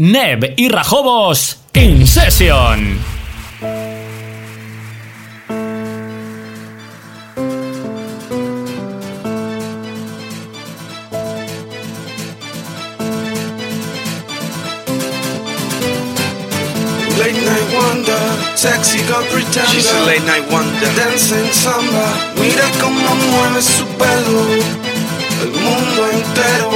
Neb y Rajobos in session. Late night wonder, sexy girl pretender. She's a late night wonder. Dancing samba, mira cómo mueve su pelo. El mundo entero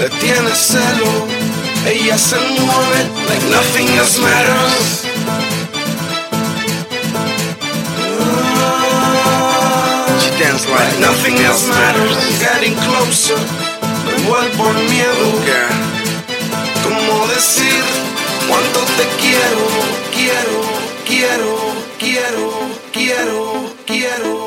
le tiene celo. Ella se mueve like nothing else matters. She dances like, Like nothing else matters. Getting closer, me vuelvo el miedo. Girl, ¿Cómo decir cuánto te? Quiero, quiero, quiero, quiero, quiero, quiero,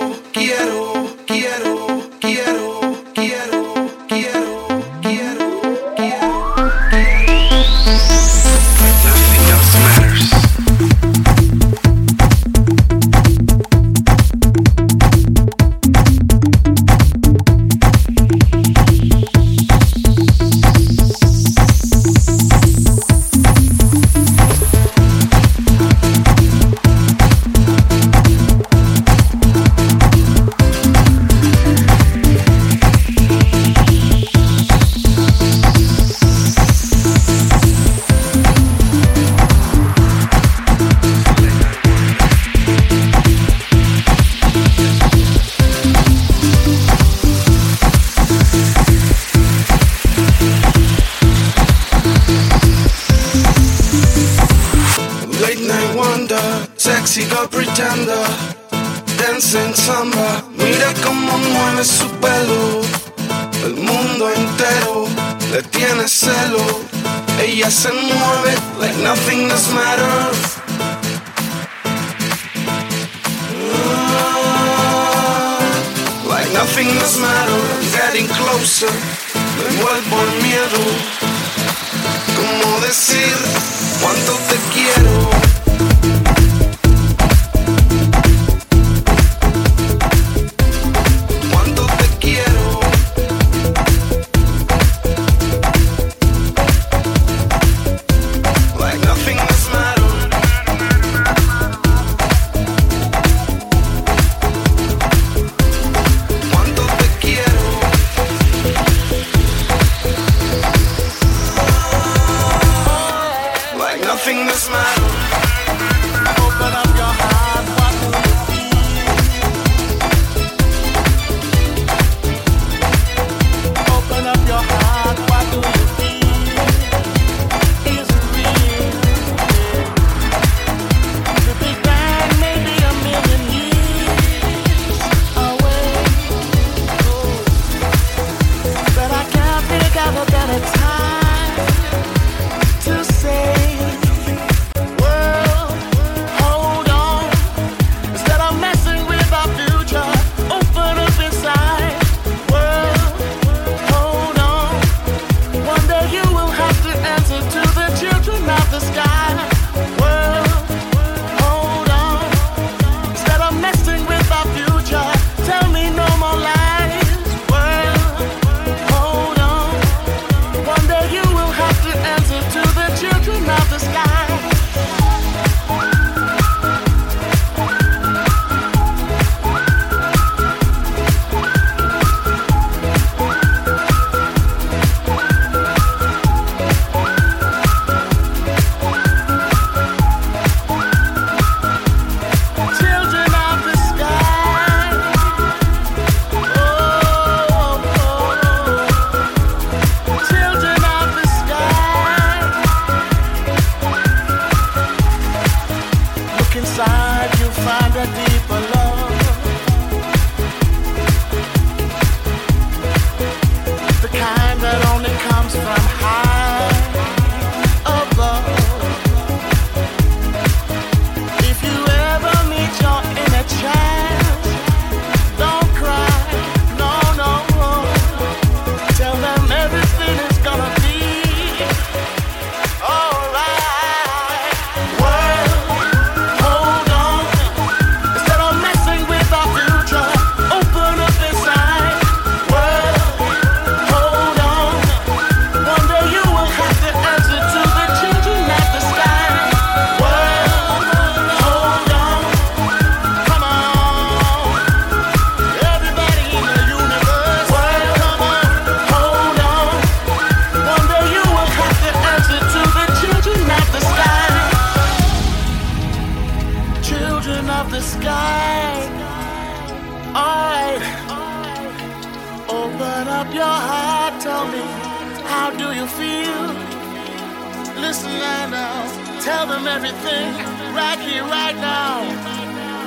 tell them everything right here, right now.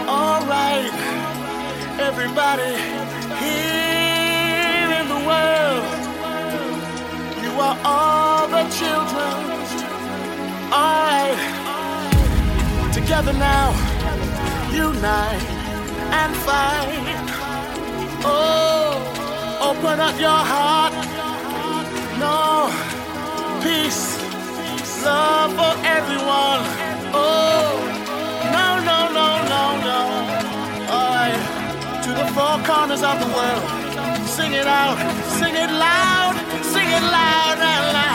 All right, everybody here in the world, you are all the children. All right, together now, unite and fight. Oh, open up your heart. No peace love for everyone. Oh, no, no, no, no, no. I to the four corners of the world. Sing it out, sing it loud, sing it loud and loud.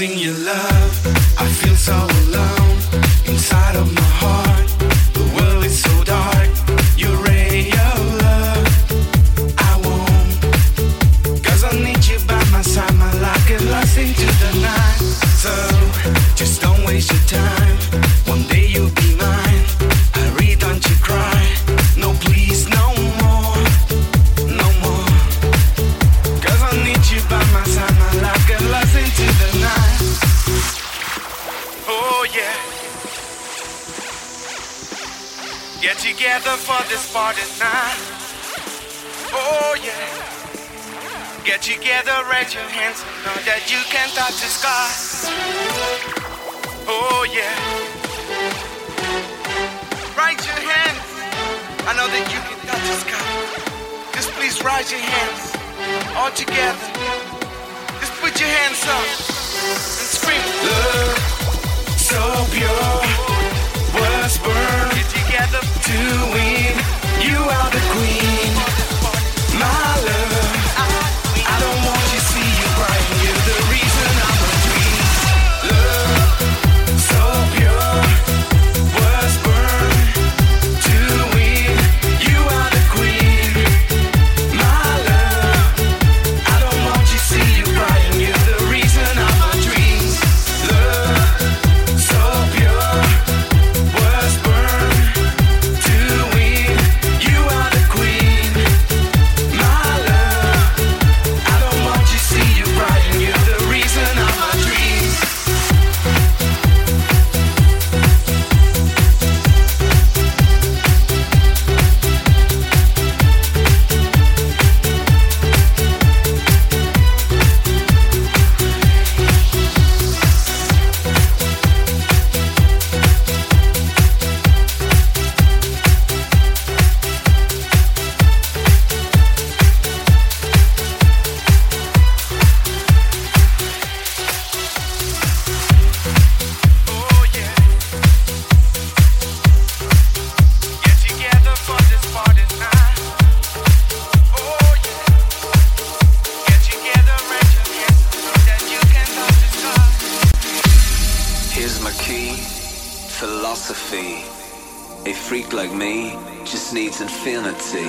sing your love. freak like me just needs infinity.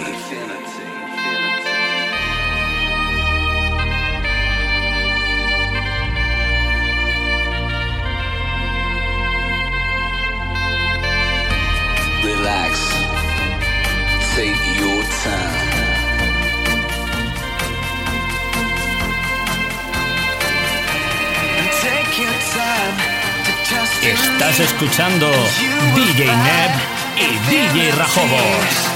Relax. Take your time. Estás escuchando DJ Neb y DJ Rajobos.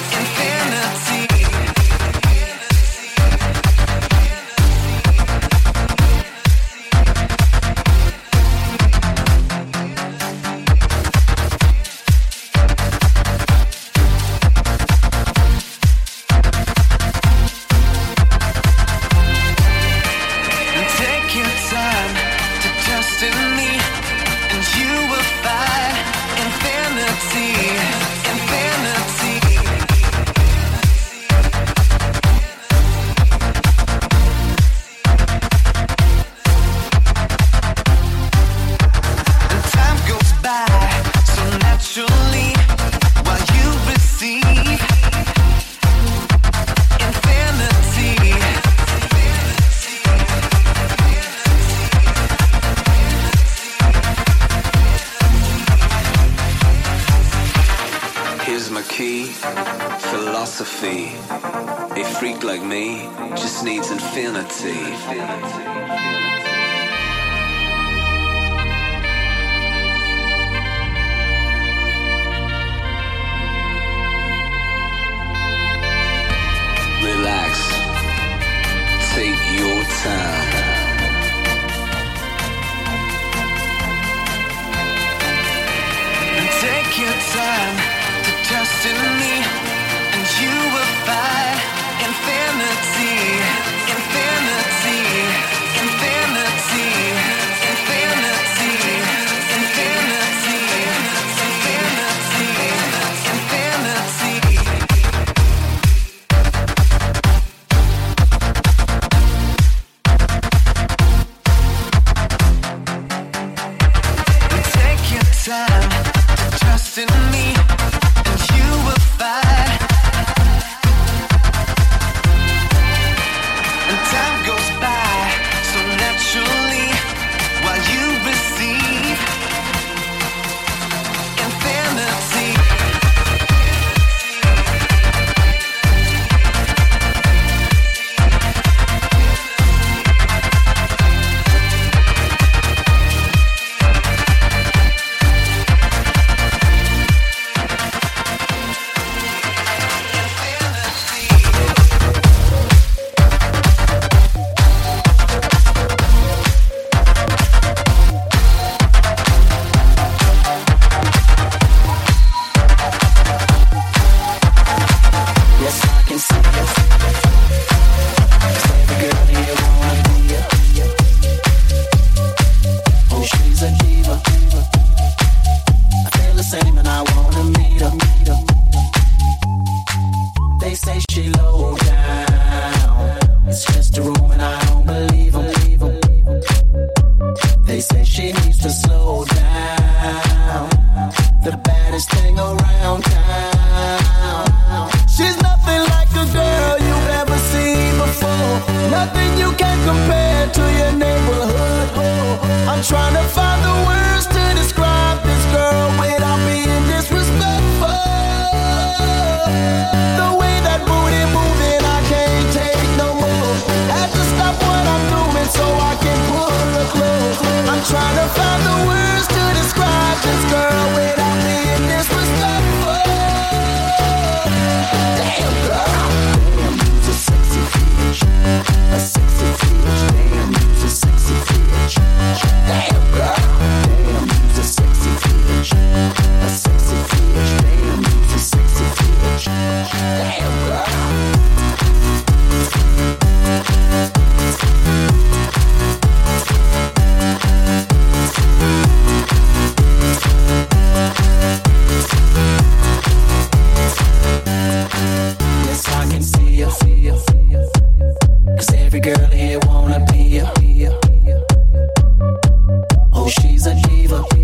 Geneva.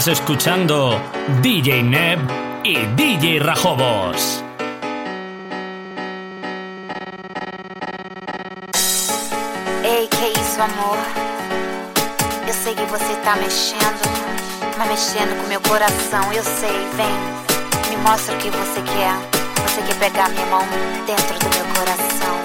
Estás escuchando DJ Neb y DJ Rajobos. Ei, que isso, amor? Eu sei que você tá mexendo, mas mexendo com meu coração. Eu sei, vem, me mostra o que você quer. Você quer pegar minha mão dentro do meu coração.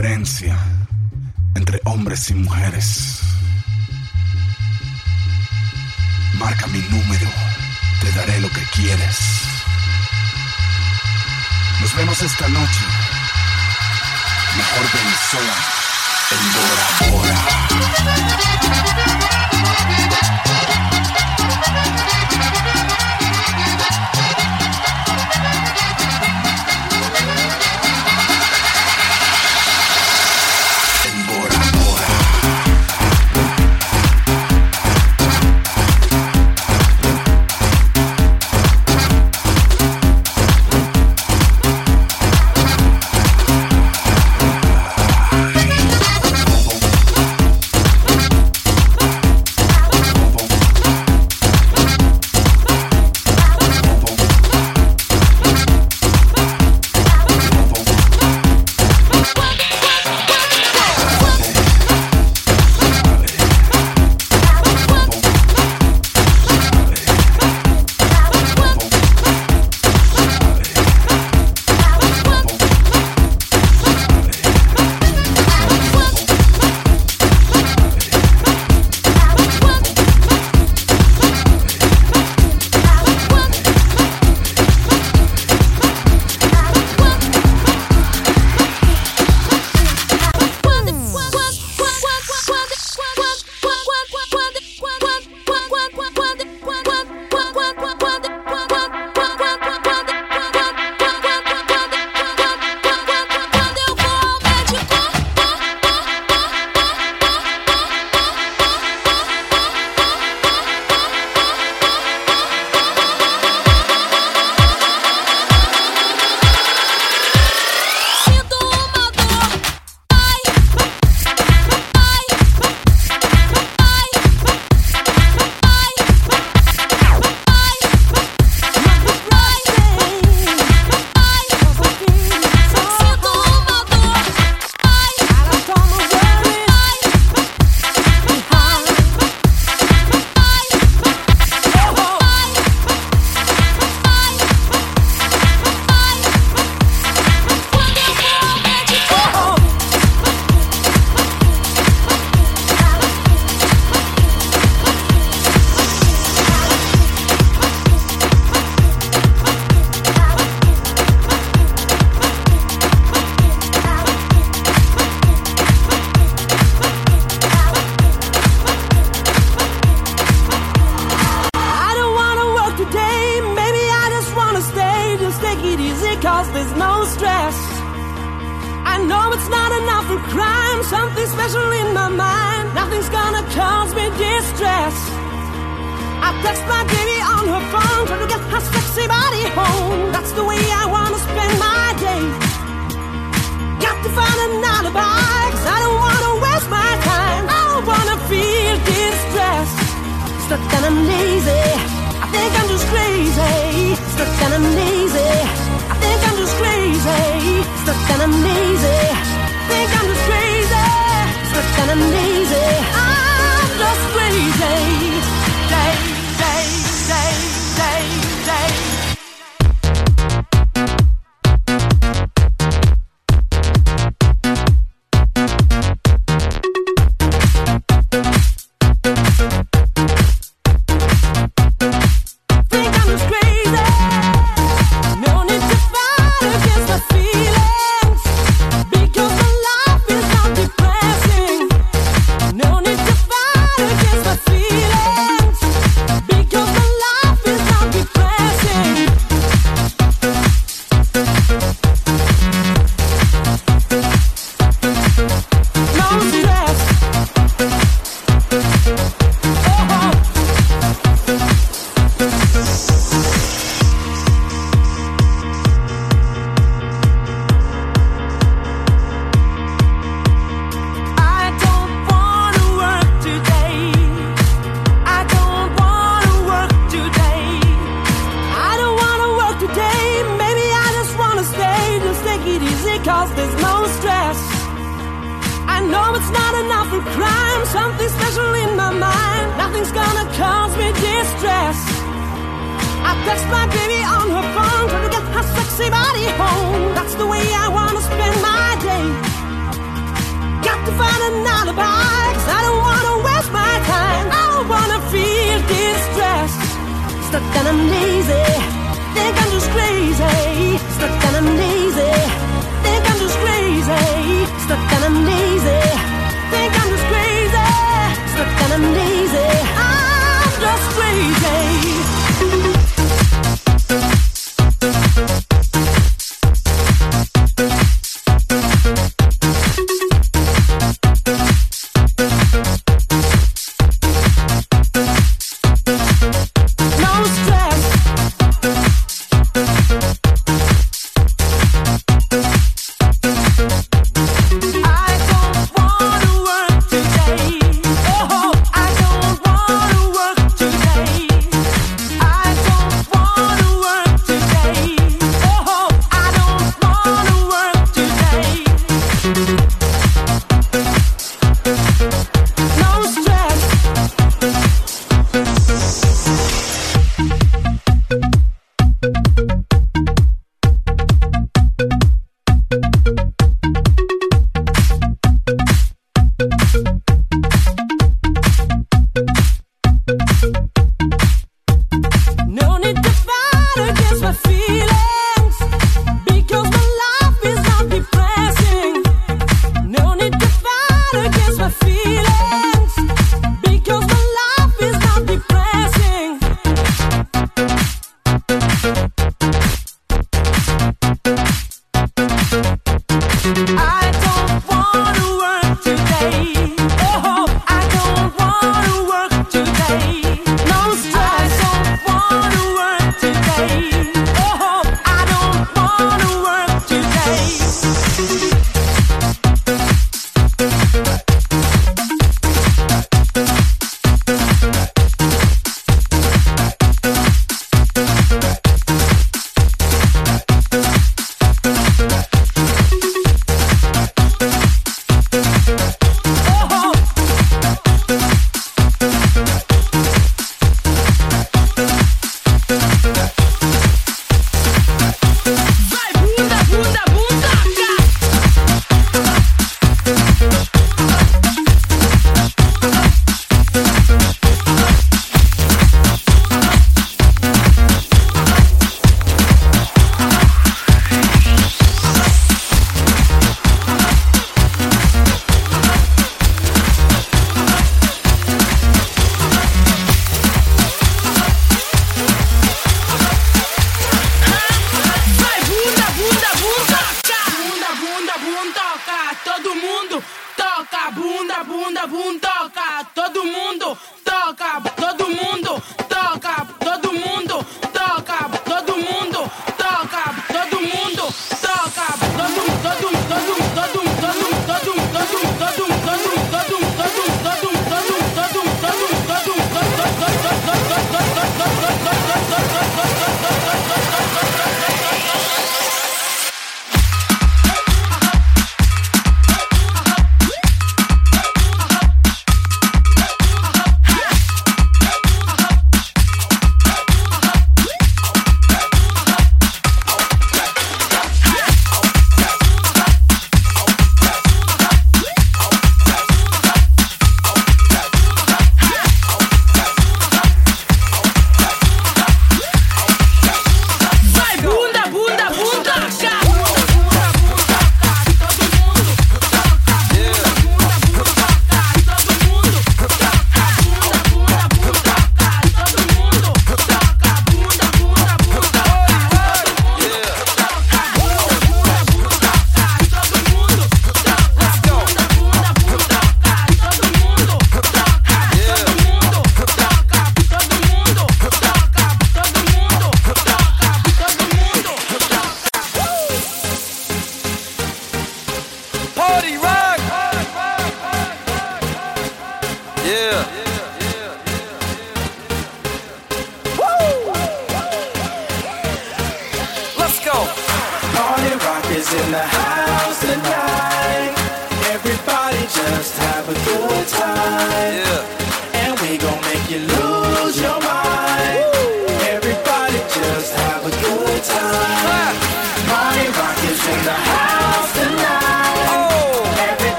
diferencia entre hombres y mujeres. Marca mi número, te daré lo que quieres. Nos vemos esta noche. Mejor Venezuela en Bora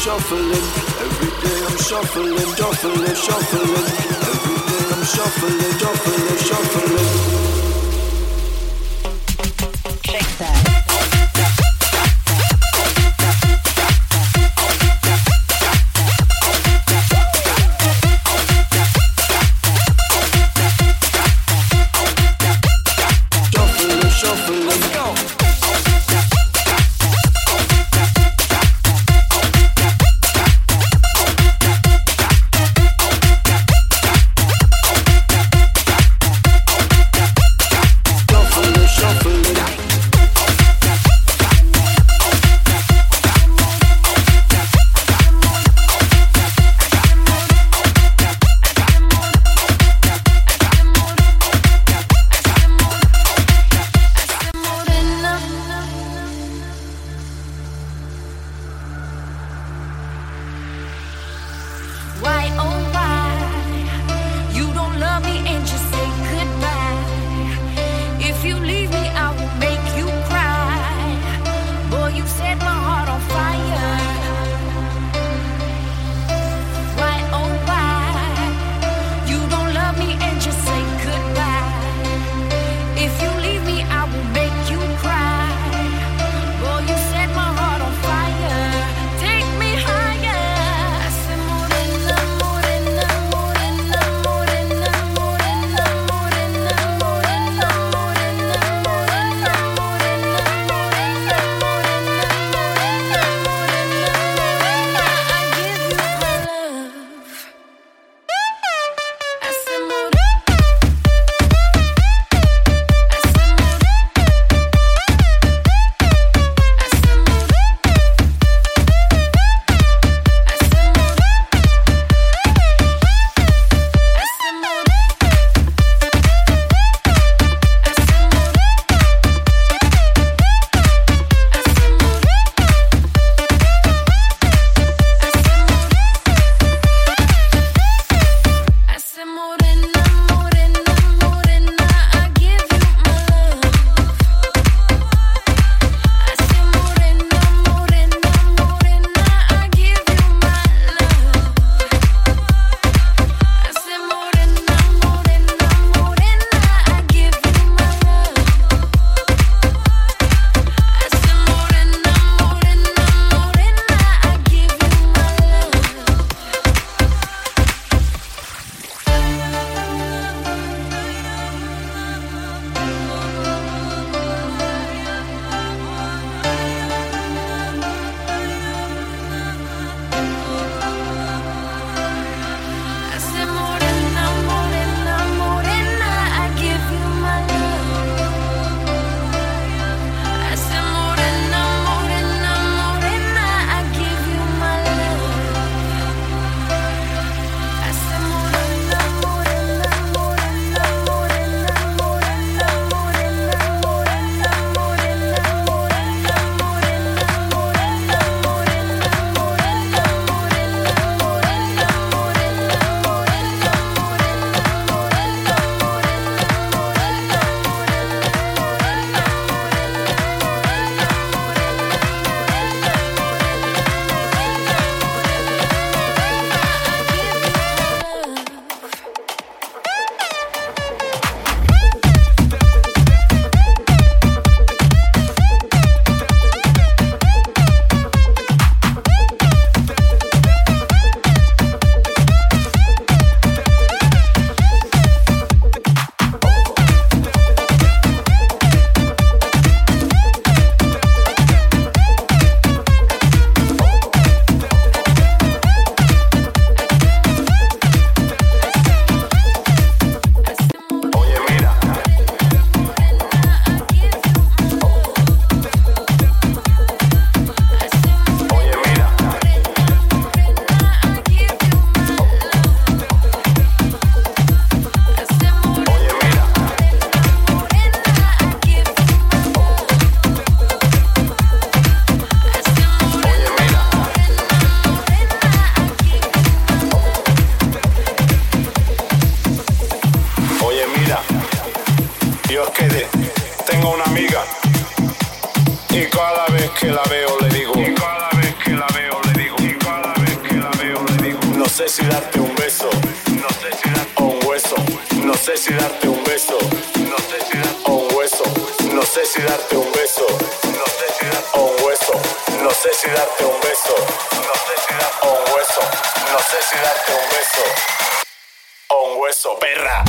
shuffling. Every day I'm shuffling, shuffling, shuffling. Every day I'm shuffling, shuffling, shuffling. Yo es quedé. tengo una amiga y cada vez que la veo le digo. Y cada vez que la veo le digo. Y cada vez que la veo le digo. No sé si darte un beso. No sé si darte o un hueso. No sé si darte un beso. No sé si darte o un hueso. No sé si darte un beso. No sé si darte o un hueso. No sé si darte un beso. No sé si darte o un hueso. No sé si darte un beso. O un hueso, perra.